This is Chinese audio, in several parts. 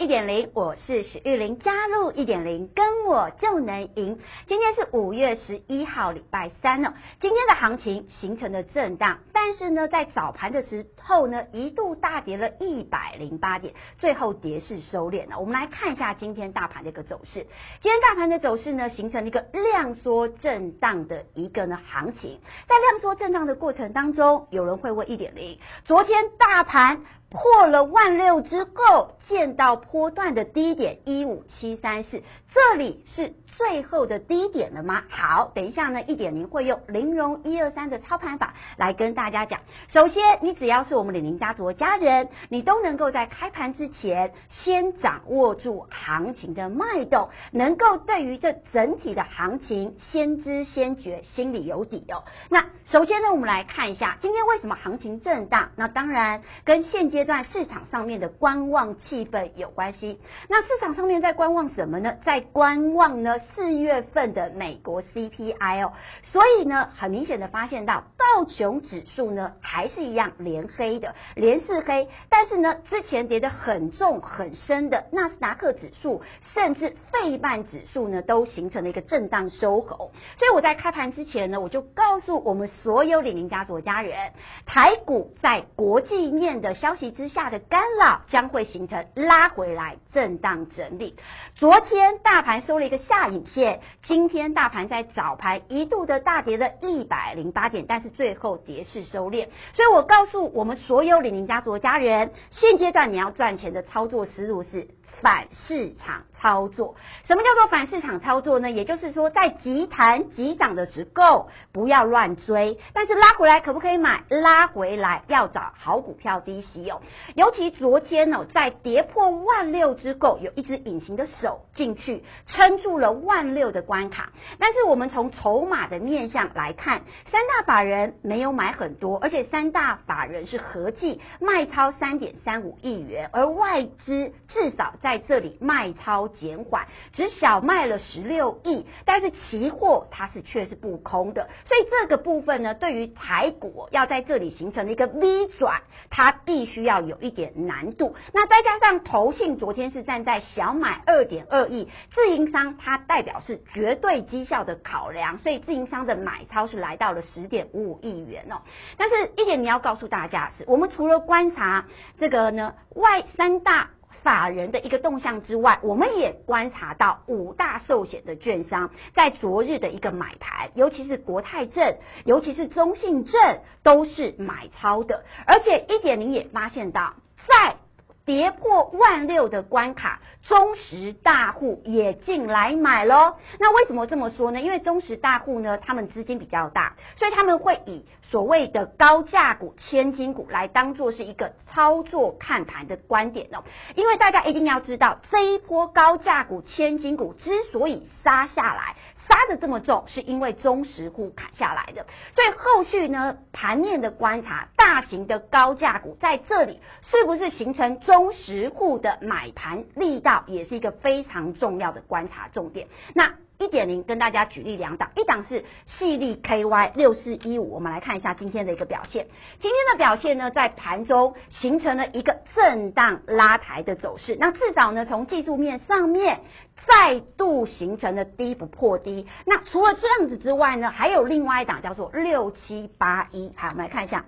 一点零，我是许玉玲，加入一点零，跟我就能赢。今天是五月十一号，礼拜三了。今天的行情形成了震荡，但是呢，在早盘的时候呢，一度大跌了一百零八点，最后跌势收敛了。我们来看一下今天大盘的一个走势。今天大盘的走势呢，形成了一个量缩震荡的一个呢行情。在量缩震荡的过程当中，有人会问一点零，昨天大盘。破了万六之后，见到波段的低点一五七三四，这里是。最后的低点了吗？好，等一下呢，一点零会用零融一二三的操盘法来跟大家讲。首先，你只要是我们李宁家族的家人，你都能够在开盘之前先掌握住行情的脉动，能够对于这整体的行情先知先觉，心里有底哦。那首先呢，我们来看一下今天为什么行情震荡？那当然跟现阶段市场上面的观望气氛有关系。那市场上面在观望什么呢？在观望呢？四月份的美国 CPI 哦，所以呢，很明显的发现到道琼指数呢还是一样连黑的，连四黑。但是呢，之前跌得很重很深的纳斯达克指数，甚至费半指数呢，都形成了一个震荡收口。所以我在开盘之前呢，我就告诉我们所有李宁家族的家人，台股在国际面的消息之下的干扰，将会形成拉回来震荡整理。昨天大盘收了一个下影线，今天大盘在早盘一度的大跌了一百零八点，但是最后跌势收敛。所以我告诉我们所有李宁家族的家人，现阶段你要赚钱的操作思路是。反市场操作，什么叫做反市场操作呢？也就是说，在急弹急涨的时候不要乱追，但是拉回来可不可以买？拉回来要找好股票低吸哦。尤其昨天哦，在跌破万六之后，有一只隐形的手进去撑住了万六的关卡。但是我们从筹码的面向来看，三大法人没有买很多，而且三大法人是合计卖超三点三五亿元，而外资至少在在这里卖超减缓，只小卖了十六亿，但是期货它是却是不空的，所以这个部分呢，对于台股要在这里形成一个 V 转，它必须要有一点难度。那再加上投信昨天是站在小买二点二亿，自营商它代表是绝对绩效的考量，所以自营商的买超是来到了十点五五亿元哦。但是一点你要告诉大家是，我们除了观察这个呢，外三大。法人的一个动向之外，我们也观察到五大寿险的券商在昨日的一个买盘，尤其是国泰证，尤其是中信证，都是买超的。而且一点零也发现到，在跌破万六的关卡，中实大户也进来买喽。那为什么这么说呢？因为中实大户呢，他们资金比较大，所以他们会以所谓的高价股、千金股来当做是一个操作看盘的观点哦。因为大家一定要知道，这一波高价股、千金股之所以杀下来。杀的这么重，是因为中实户砍下来的。所以后续呢，盘面的观察，大型的高价股在这里是不是形成中实户的买盘力道，也是一个非常重要的观察重点。那一点零跟大家举例两档，一档是矽力 KY 六四一五，我们来看一下今天的一个表现。今天的表现呢，在盘中形成了一个震荡拉抬的走势。那至少呢，从技术面上面。再度形成了低不破低，那除了这样子之外呢，还有另外一档叫做六七八一，好，我们来看一下。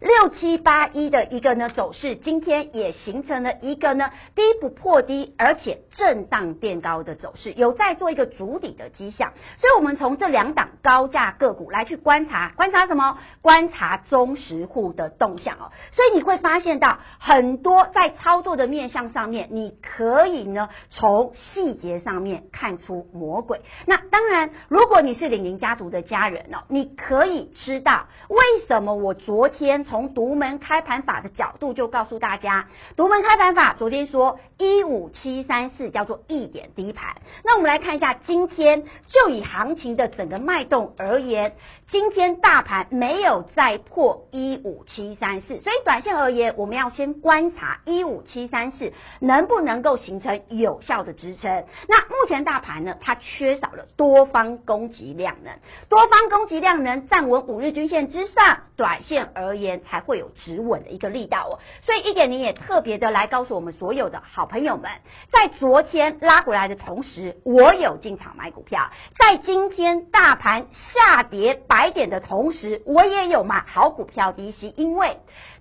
六七八一的一个呢走势，今天也形成了一个呢低不破低，而且震荡变高的走势，有在做一个筑底的迹象。所以，我们从这两档高价个股来去观察，观察什么？观察中实户的动向哦。所以你会发现到很多在操作的面向上面，你可以呢从细节上面看出魔鬼。那当然，如果你是李宁家族的家人哦，你可以知道为什么我昨天。从独门开盘法的角度就告诉大家，独门开盘法昨天说一五七三四叫做一点低盘。那我们来看一下今天，就以行情的整个脉动而言，今天大盘没有再破一五七三四，所以短线而言，我们要先观察一五七三四能不能够形成有效的支撑。那目前大盘呢，它缺少了多方攻击量能，多方攻击量能站稳五日均线之上，短线而言才会有止稳的一个力道哦。所以一点零也特别的来告诉我们所有的好朋友们，在昨天拉回来的同时，我有进场买股票；在今天大盘下跌百点的同时，我也有买好股票低吸，因为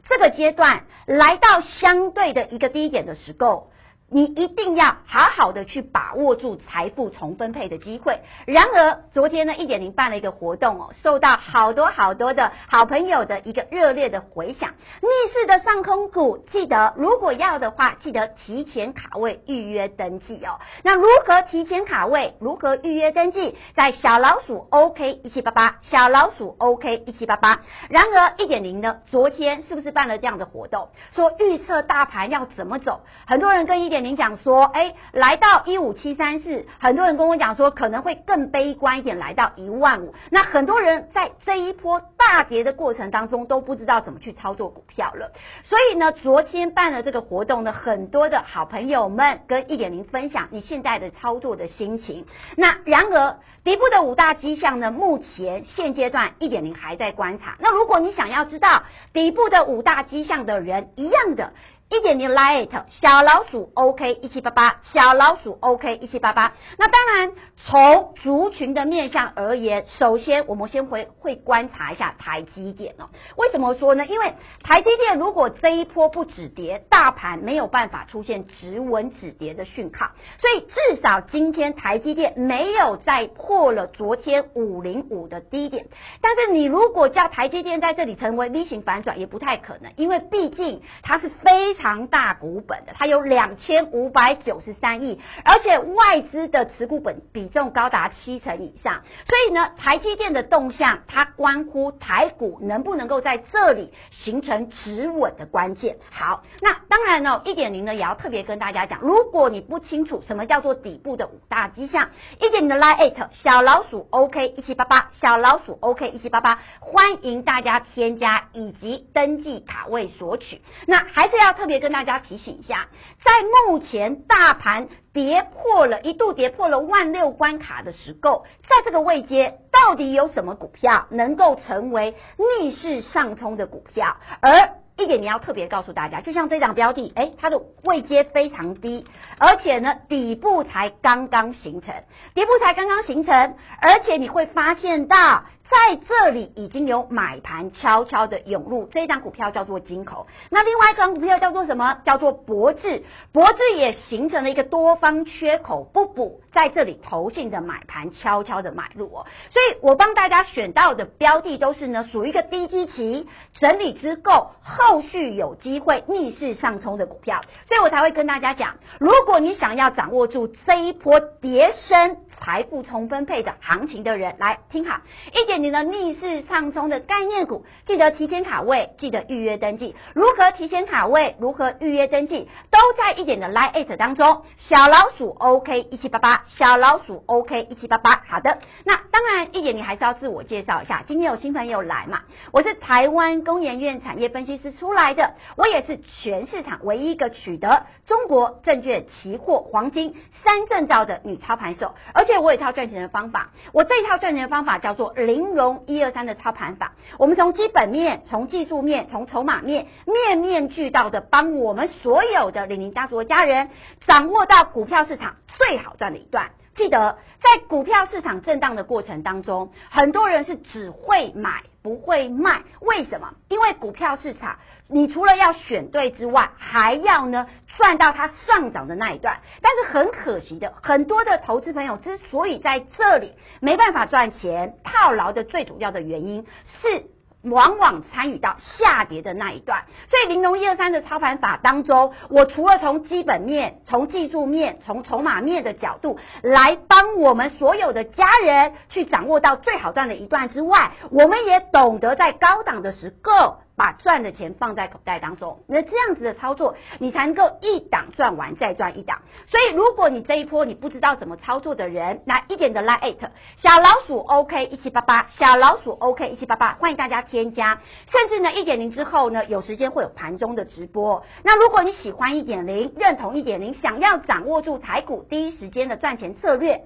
这个阶段来到相对的一个低点的时候。你一定要好好的去把握住财富重分配的机会。然而，昨天呢，一点零办了一个活动哦，受到好多好多的好朋友的一个热烈的回响。逆势的上空股，记得如果要的话，记得提前卡位预约登记哦。那如何提前卡位？如何预约登记？在小老鼠 OK 一七八八，小老鼠 OK 一七八八。然而，一点零呢，昨天是不是办了这样的活动？说预测大盘要怎么走？很多人跟一点。您讲说，哎，来到一五七三四，很多人跟我讲说可能会更悲观一点，来到一万五。那很多人在这一波大跌的过程当中都不知道怎么去操作股票了。所以呢，昨天办了这个活动呢，很多的好朋友们跟一点零分享你现在的操作的心情。那然而底部的五大迹象呢，目前现阶段一点零还在观察。那如果你想要知道底部的五大迹象的人，一样的。一点零 light 小老鼠 OK 一七八八小老鼠 OK 一七八八。那当然，从族群的面向而言，首先我们先会会观察一下台积电哦。为什么说呢？因为台积电如果这一波不止跌，大盘没有办法出现止稳止跌的讯号，所以至少今天台积电没有再破了昨天五零五的低点。但是你如果叫台积电在这里成为 V 型反转，也不太可能，因为毕竟它是非。常大股本的，它有两千五百九十三亿，而且外资的持股本比重高达七成以上，所以呢，台积电的动向，它关乎台股能不能够在这里形成止稳的关键。好，那当然呢，一点零呢也要特别跟大家讲，如果你不清楚什么叫做底部的五大迹象，一点零的 Line 8小老鼠 OK 一七八八小老鼠 OK 一七八八，欢迎大家添加以及登记卡位索取。那还是要特别。跟大家提醒一下，在目前大盘跌破了一度跌破了万六关卡的时候，在这个位阶，到底有什么股票能够成为逆势上冲的股票？而一点你要特别告诉大家，就像这张标的，诶，它的位阶非常低，而且呢，底部才刚刚形成，底部才刚刚形成，而且你会发现到。在这里已经有买盘悄悄的涌入，这一档股票叫做金口。那另外一档股票叫做什么？叫做博智。博智也形成了一个多方缺口不补，在这里投信的买盘悄悄的买入哦。所以我帮大家选到的标的都是呢，属于一个低基期整理之后，后续有机会逆势上冲的股票。所以我才会跟大家讲，如果你想要掌握住这一波跌升。财富重分配的行情的人来听好，一点零的逆势上冲的概念股，记得提前卡位，记得预约登记。如何提前卡位？如何预约登记？都在一点的 Line@ 当中。小老鼠 OK 一七八八，小老鼠 OK 一七八八。好的，那当然一点零还是要自我介绍一下。今天有新朋友来嘛？我是台湾工研院产业分析师出来的，我也是全市场唯一一个取得中国证券期货黄金三证照的女操盘手，而。而且我有一套赚钱的方法，我这一套赚钱的方法叫做零融一二三的操盘法。我们从基本面、从技术面、从筹码面，面面俱到的帮我们所有的李宁家族的家人掌握到股票市场最好赚的一段。记得在股票市场震荡的过程当中，很多人是只会买不会卖，为什么？因为股票市场，你除了要选对之外，还要呢。赚到它上涨的那一段，但是很可惜的，很多的投资朋友之所以在这里没办法赚钱，套牢的最主要的原因是往往参与到下跌的那一段。所以玲珑一二三的操盘法当中，我除了从基本面、从技术面、从筹码面的角度来帮我们所有的家人去掌握到最好段的一段之外，我们也懂得在高档的时候。把赚的钱放在口袋当中。那这样子的操作，你才能够一档赚完再赚一档。所以，如果你这一波你不知道怎么操作的人，来一点的 Line@ it 小老鼠 OK 一七八八，小老鼠 OK 一七八八，欢迎大家添加。甚至呢，一点零之后呢，有时间会有盘中的直播。那如果你喜欢一点零，认同一点零，想要掌握住台股第一时间的赚钱策略。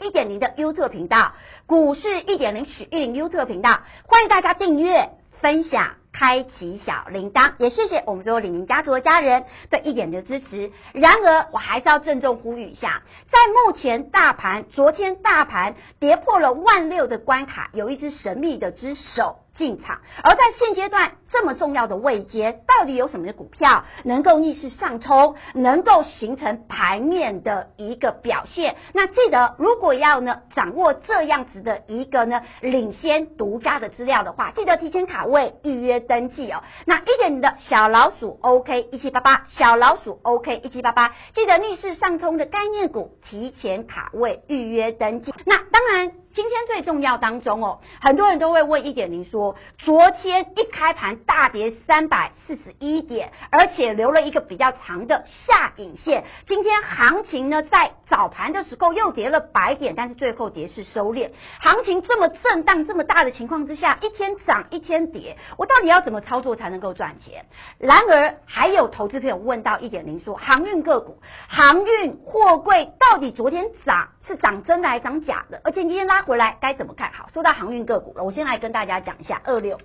一点零的 YouTube 频道，股市一点零许玉玲 YouTube 频道，欢迎大家订阅、分享、开启小铃铛，也谢谢我们所有李宁家族的家人对一点的支持。然而，我还是要郑重呼吁一下，在目前大盘，昨天大盘跌破了万六的关卡，有一只神秘的之手。进场，而在现阶段这么重要的位阶，到底有什么的股票能够逆势上冲，能够形成盘面的一个表现？那记得，如果要呢掌握这样子的一个呢领先独家的资料的话，记得提前卡位预约登记哦。那一点零的小老鼠 OK 一七八八，小老鼠 OK 一七八八，记得逆势上冲的概念股提前卡位预约登记。那当然。今天最重要当中哦，很多人都会问一点零说，昨天一开盘大跌三百四十一点，而且留了一个比较长的下影线。今天行情呢，在早盘的时候又跌了百点，但是最后跌势收敛。行情这么震荡这么大的情况之下，一天涨一天跌，我到底要怎么操作才能够赚钱？然而还有投资朋友问到一点零说，航运个股、航运货柜到底昨天涨？是涨真的还是涨假的？而且今天拉回来该怎么看好？说到航运个股了，我先来跟大家讲一下二六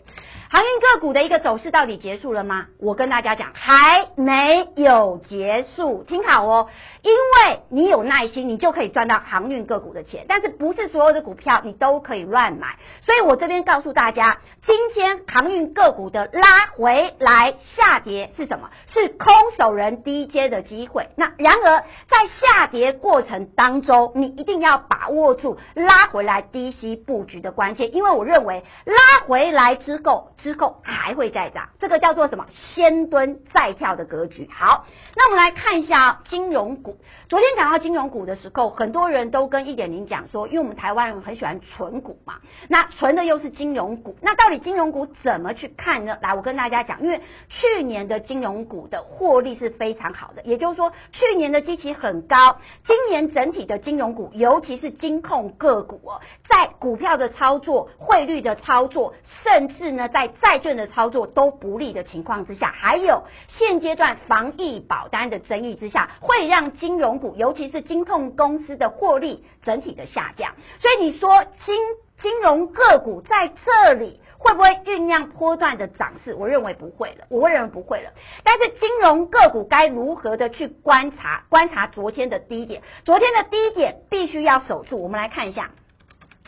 航运个股的一个走势到底结束了吗？我跟大家讲还没有结束，听好哦，因为你有耐心，你就可以赚到航运个股的钱，但是不是所有的股票你都可以乱买，所以我这边告诉大家，今天航运个股的拉回来下跌是什么？是空手人低阶的机会。那然而在下跌过程当中，你一定要把握住拉回来来低吸布局的关键，因为我认为拉回来之后，之后还会再涨，这个叫做什么？先蹲再跳的格局。好，那我们来看一下金融股。昨天讲到金融股的时候，很多人都跟一点零讲说，因为我们台湾人很喜欢存股嘛，那存的又是金融股，那到底金融股怎么去看呢？来，我跟大家讲，因为去年的金融股的获利是非常好的，也就是说去年的基期很高，今年整体的金融股。尤其是金控个股在股票的操作、汇率的操作，甚至呢在债券的操作都不利的情况之下，还有现阶段防疫保单的争议之下，会让金融股，尤其是金控公司的获利整体的下降。所以你说金金融个股在这里。会不会酝酿波段的涨势？我认为不会了，我认为不会了。但是金融个股该如何的去观察？观察昨天的低点，昨天的低点必须要守住。我们来看一下，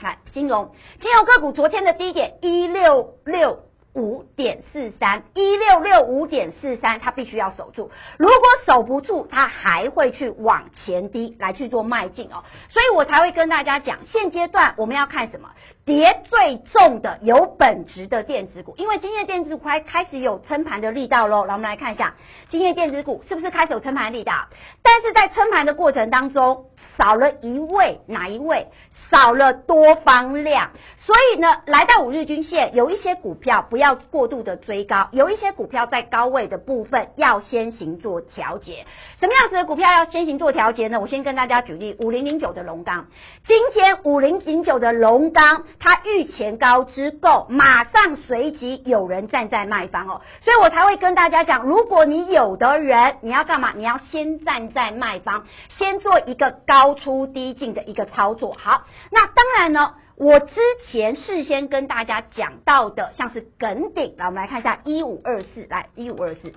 看金融金融个股昨天的低点一六六。五点四三一六六五点四三，它必须要守住。如果守不住，它还会去往前低来去做迈进哦。所以我才会跟大家讲，现阶段我们要看什么？跌最重的有本质的电子股，因为今天电子股开开始有撑盘的力道喽。来，我们来看一下，今天电子股是不是开始有撑盘力道？但是在撑盘的过程当中，少了一位，哪一位？少了多方量，所以呢，来到五日均线，有一些股票不要过度的追高，有一些股票在高位的部分要先行做调节。什么样子的股票要先行做调节呢？我先跟大家举例，五零零九的龙钢，今天五零零九的龙钢，它遇前高之后，马上随即有人站在卖方哦，所以我才会跟大家讲，如果你有的人，你要干嘛？你要先站在卖方，先做一个高出低进的一个操作。好。那当然呢，我之前事先跟大家讲到的，像是耿鼎，来我们来看一下一五二四，来一五二四，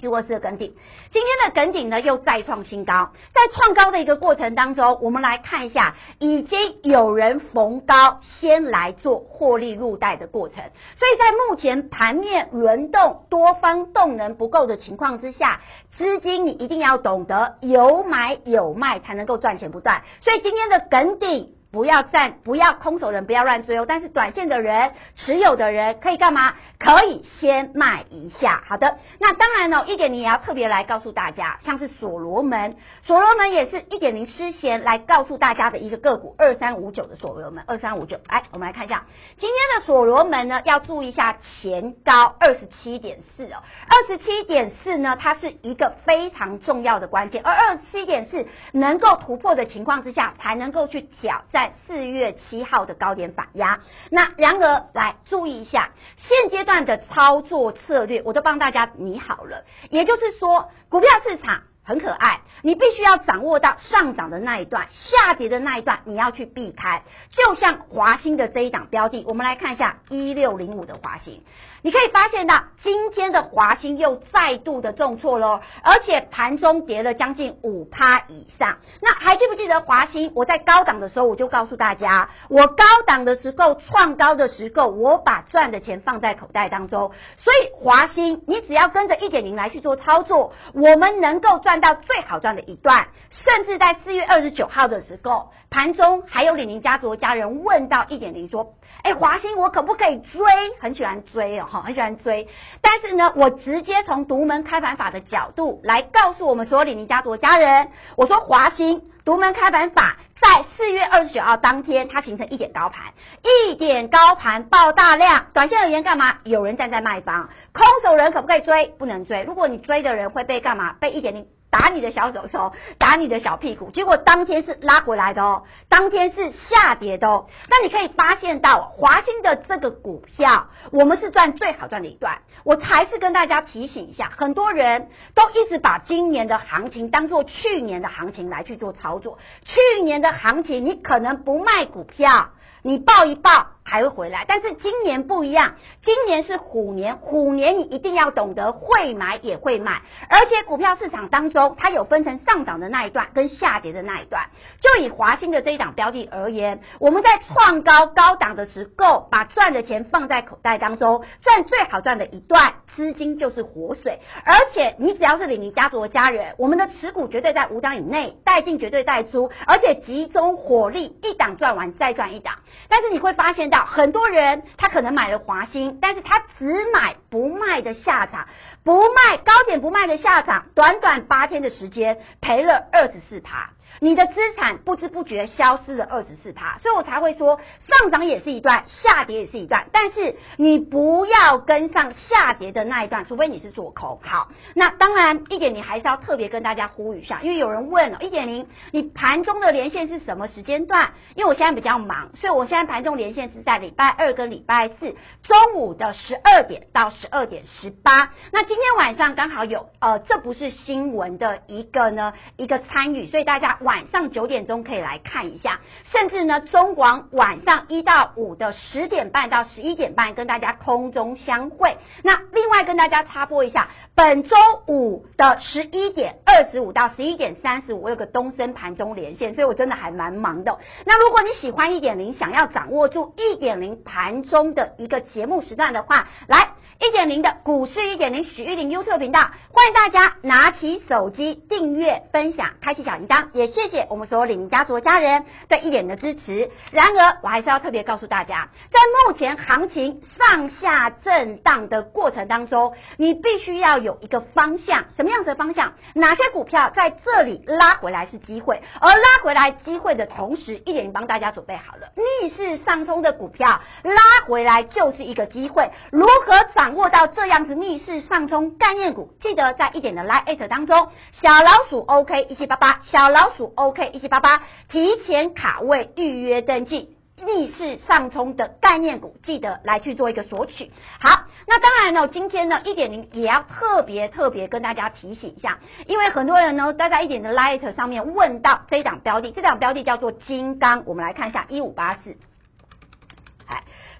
一五二四的耿鼎，今天的耿鼎呢又再创新高，在创高的一个过程当中，我们来看一下，已经有人逢高先来做获利入袋的过程，所以在目前盘面轮动、多方动能不够的情况之下。资金你一定要懂得有买有卖才能够赚钱不断，所以今天的耿鼎不要站，不要空手人，不要乱追哦。但是短线的人持有的人可以干嘛？可以先卖一下。好的，那当然呢，一点零也要特别来告诉大家，像是所罗门，所罗门也是一点零之前来告诉大家的一个个股，二三五九的所罗门，二三五九。来，我们来看一下今天的所罗门呢，要注意一下前高二十七点四哦，二十七点四呢，它是一个非常重要的关键，而二十七点四能够突破的情况之下，才能够去挑战在四月七号的高点反压。那然而，来注意一下现阶段的操作策略，我都帮大家拟好了。也就是说，股票市场。很可爱，你必须要掌握到上涨的那一段，下跌的那一段你要去避开。就像华兴的这一档标的，我们来看一下一六零五的华兴。你可以发现到今天的华兴又再度的重挫喽，而且盘中跌了将近五趴以上。那还记不记得华兴？我在高档的时候我就告诉大家，我高档的时候创高的时候，我把赚的钱放在口袋当中。所以华兴，你只要跟着一点零来去做操作，我们能够赚到最好赚的一段。甚至在四月二十九号的时候，盘中还有李宁家族家人问到一点零说。哎，华兴，我可不可以追？很喜欢追哦，很喜欢追。但是呢，我直接从独门开盘法的角度来告诉我们所有李宁家族的家人，我说华兴独门开盘法在四月二十九号当天，它形成一点高盘，一点高盘爆大量，短线而言干嘛？有人站在卖方，空手人可不可以追？不能追。如果你追的人会被干嘛？被一点零。打你的小手手，打你的小屁股，结果当天是拉回来的哦，当天是下跌的哦。那你可以发现到华兴的这个股票，我们是赚最好赚的一段。我还是跟大家提醒一下，很多人都一直把今年的行情当做去年的行情来去做操作。去年的行情，你可能不卖股票，你抱一抱。还会回来，但是今年不一样，今年是虎年，虎年你一定要懂得会买也会卖，而且股票市场当中，它有分成上涨的那一段跟下跌的那一段。就以华兴的这一档标的而言，我们在创高高档的时候，把赚的钱放在口袋当中，赚最好赚的一段，资金就是活水。而且你只要是李宁家族的家人，我们的持股绝对在五档以内，带进绝对带出，而且集中火力，一档赚完再赚一档。但是你会发现。很多人他可能买了华鑫，但是他只买不卖的下场，不卖高点不卖的下场，短短八天的时间赔了二十四趴。你的资产不知不觉消失了二十四趴，所以我才会说上涨也是一段，下跌也是一段，但是你不要跟上下跌的那一段，除非你是做空。好，那当然一点零还是要特别跟大家呼吁一下，因为有人问了，一点零你盘中的连线是什么时间段？因为我现在比较忙，所以我现在盘中连线是在礼拜二跟礼拜四中午的十二点到十二点十八。那今天晚上刚好有呃，这不是新闻的一个呢一个参与，所以大家晚。晚上九点钟可以来看一下，甚至呢，中广晚上一到五的十点半到十一点半跟大家空中相会。那另外跟大家插播一下，本周五的十一点二十五到十一点三十五，我有个东升盘中连线，所以我真的还蛮忙的。那如果你喜欢一点零，想要掌握住一点零盘中的一个节目时段的话，来。一点零的股市一点零许玉玲 YouTube 频道，欢迎大家拿起手机订阅、分享、开启小铃铛，也谢谢我们所有李宁家族的家人对一点的支持。然而，我还是要特别告诉大家，在目前行情上下震荡的过程当中，你必须要有一个方向，什么样子的方向？哪些股票在这里拉回来是机会，而拉回来机会的同时，一点零帮大家准备好了逆势上冲的股票，拉回来就是一个机会，如何找掌？握到这样子逆势上冲概念股，记得在一点的 Line@ 当中，小老鼠 OK 一七八八，小老鼠 OK 一七八八，提前卡位预约登记，逆势上冲的概念股，记得来去做一个索取。好，那当然呢，今天呢一点零也要特别特别跟大家提醒一下，因为很多人呢都在一点的 Line@ 上面问到这档标的，这档标的叫做金刚，我们来看一下一五八四，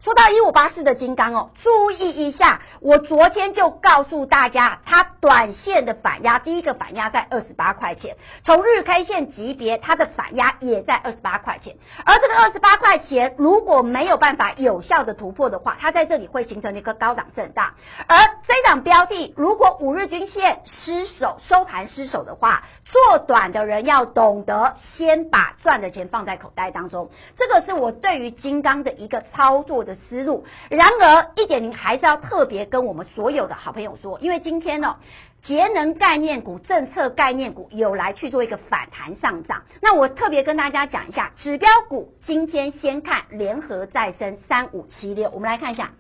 说到一五八四的金刚哦，注意一下，我昨天就告诉大家，它短线的反压，第一个反压在二十八块钱，从日 K 线级别，它的反压也在二十八块钱，而这个二十八块钱如果没有办法有效的突破的话，它在这里会形成一个高档震荡，而这档标的如果五日均线失守，收盘失守的话。做短的人要懂得先把赚的钱放在口袋当中，这个是我对于金刚的一个操作的思路。然而，一点零还是要特别跟我们所有的好朋友说，因为今天呢，节能概念股、政策概念股有来去做一个反弹上涨。那我特别跟大家讲一下，指标股今天先看联合再生三五七六，我们来看一下。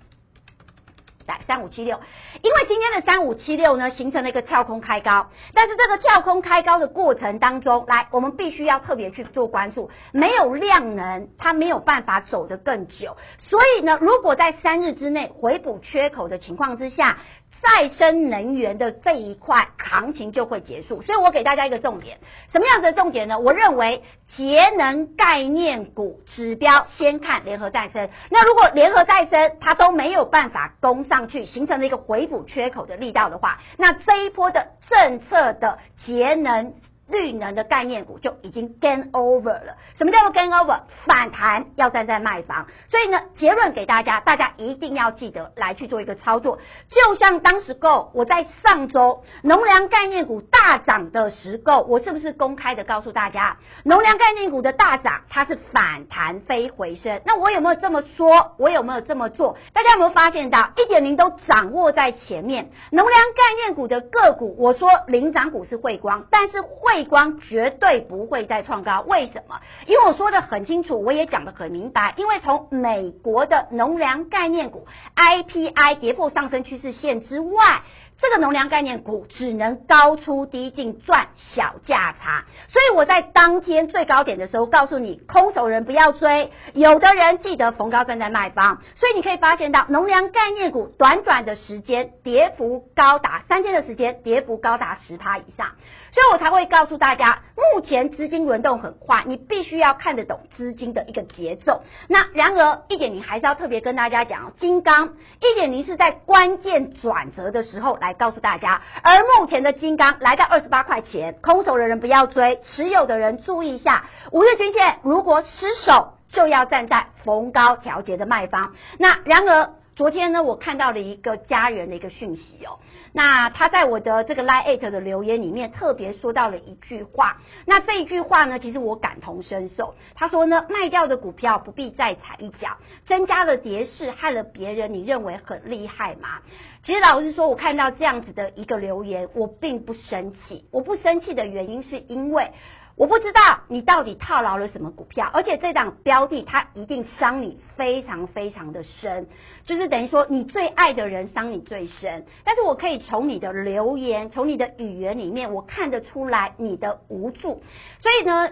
三五七六，因为今天的三五七六呢，形成了一个跳空开高，但是这个跳空开高的过程当中，来我们必须要特别去做关注，没有量能，它没有办法走得更久，所以呢，如果在三日之内回补缺口的情况之下。再生能源的这一块行情就会结束，所以我给大家一个重点，什么样子的重点呢？我认为节能概念股指标先看联合再生，那如果联合再生它都没有办法攻上去，形成了一个回补缺口的力道的话，那这一波的政策的节能。绿能的概念股就已经 gain over 了。什么叫做 gain over？反弹要站在卖方。所以呢，结论给大家，大家一定要记得来去做一个操作。就像当时购，我在上周农粮概念股大涨的时候，我是不是公开的告诉大家，农粮概念股的大涨它是反弹非回升？那我有没有这么说？我有没有这么做？大家有没有发现到一点零都掌握在前面？农粮概念股的个股，我说领涨股是汇光，但是汇。光绝对不会再创高，为什么？因为我说的很清楚，我也讲得很明白。因为从美国的农粮概念股 IPI 跌破上升趋势线之外。这个农粮概念股只能高出低进赚小价差，所以我在当天最高点的时候告诉你，空手人不要追，有的人记得逢高站在卖方，所以你可以发现到农粮概念股短短的时间跌幅高达三天的时间跌幅高达十趴以上，所以我才会告诉大家，目前资金轮动很快，你必须要看得懂资金的一个节奏。那然而一点零还是要特别跟大家讲，金刚一点零是在关键转折的时候来。告诉大家，而目前的金刚来到二十八块钱，空手的人不要追，持有的人注意一下，五日均线如果失守，就要站在逢高调节的卖方。那然而。昨天呢，我看到了一个家人的一个讯息哦。那他在我的这个 LINE@ 的留言里面特别说到了一句话。那这一句话呢，其实我感同身受。他说呢，卖掉的股票不必再踩一脚，增加了跌势，害了别人，你认为很厉害吗？其实老实说，我看到这样子的一个留言，我并不生气。我不生气的原因是因为。我不知道你到底套牢了什么股票，而且这档标的它一定伤你非常非常的深，就是等于说你最爱的人伤你最深。但是我可以从你的留言、从你的语言里面，我看得出来你的无助。所以呢，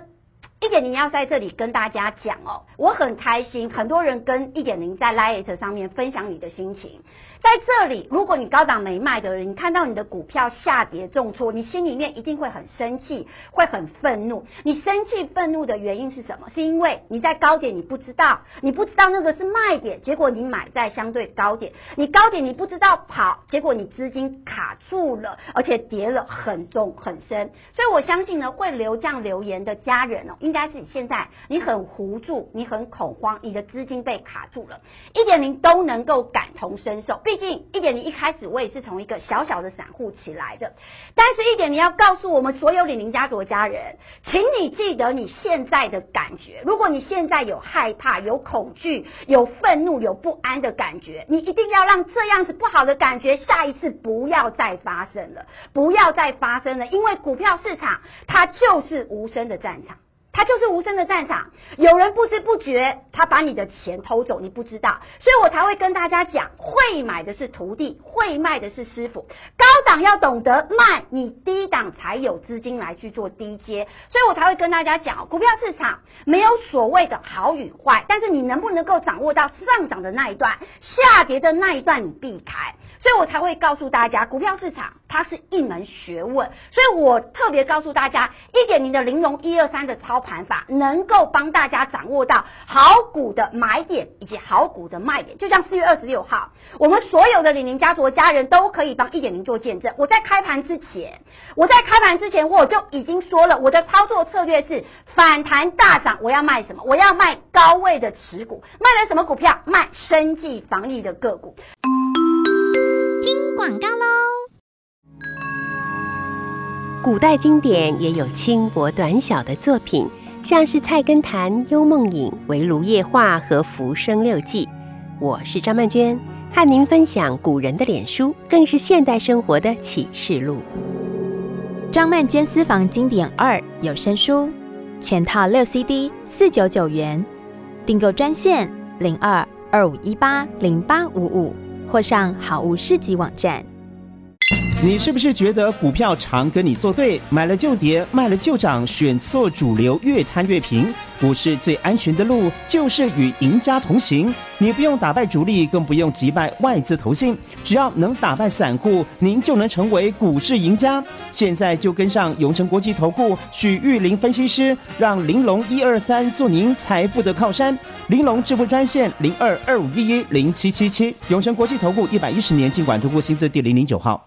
一点零要在这里跟大家讲哦，我很开心，很多人跟一点零在 LINE 上面分享你的心情。在这里，如果你高档没卖的人，你看到你的股票下跌重挫，你心里面一定会很生气，会很愤怒。你生气愤怒的原因是什么？是因为你在高点你不知道，你不知道那个是卖点，结果你买在相对高点，你高点你不知道跑，结果你资金卡住了，而且跌了很重很深。所以我相信呢，会留这样留言的家人哦，应该是现在你很无助，你很恐慌，你的资金被卡住了，一点零都能够感同身受。毕竟一点零一开始我也是从一个小小的散户起来的，但是一点零要告诉我们所有李宁家族的家人，请你记得你现在的感觉。如果你现在有害怕、有恐惧、有愤怒、有不安的感觉，你一定要让这样子不好的感觉下一次不要再发生了，不要再发生了，因为股票市场它就是无声的战场。它就是无声的战场，有人不知不觉他把你的钱偷走，你不知道，所以我才会跟大家讲，会买的是徒弟，会卖的是师傅。高档要懂得卖，你低档才有资金来去做低阶，所以我才会跟大家讲，股票市场没有所谓的好与坏，但是你能不能够掌握到上涨的那一段，下跌的那一段你避开。所以我才会告诉大家，股票市场它是一门学问。所以我特别告诉大家，一点零的玲珑一二三的操盘法，能够帮大家掌握到好股的买点以及好股的卖点。就像四月二十六号，我们所有的李宁家族的家人都可以帮一点零做见证。我在开盘之前，我在开盘之前我就已经说了，我的操作策略是反弹大涨，我要卖什么？我要卖高位的持股，卖了什么股票？卖生技防疫的个股。广告喽！古代经典也有轻薄短小的作品，像是《菜根谭》《幽梦影》《围炉夜话》和《浮生六记》。我是张曼娟，和您分享古人的脸书，更是现代生活的启示录。张曼娟私房经典二有声书，全套六 CD，四九九元，订购专线零二二五一八零八五五，或上好物市集网站。你是不是觉得股票常跟你作对，买了就跌，卖了就涨，选错主流，越贪越平？股市最安全的路就是与赢家同行。你不用打败主力，更不用击败外资投信，只要能打败散户，您就能成为股市赢家。现在就跟上永诚国际投顾许玉林分析师，让玲珑一二三做您财富的靠山。玲珑致富专线零二二五一一零七七七。永诚国际投顾一百一十年金管投顾新字第零零九号。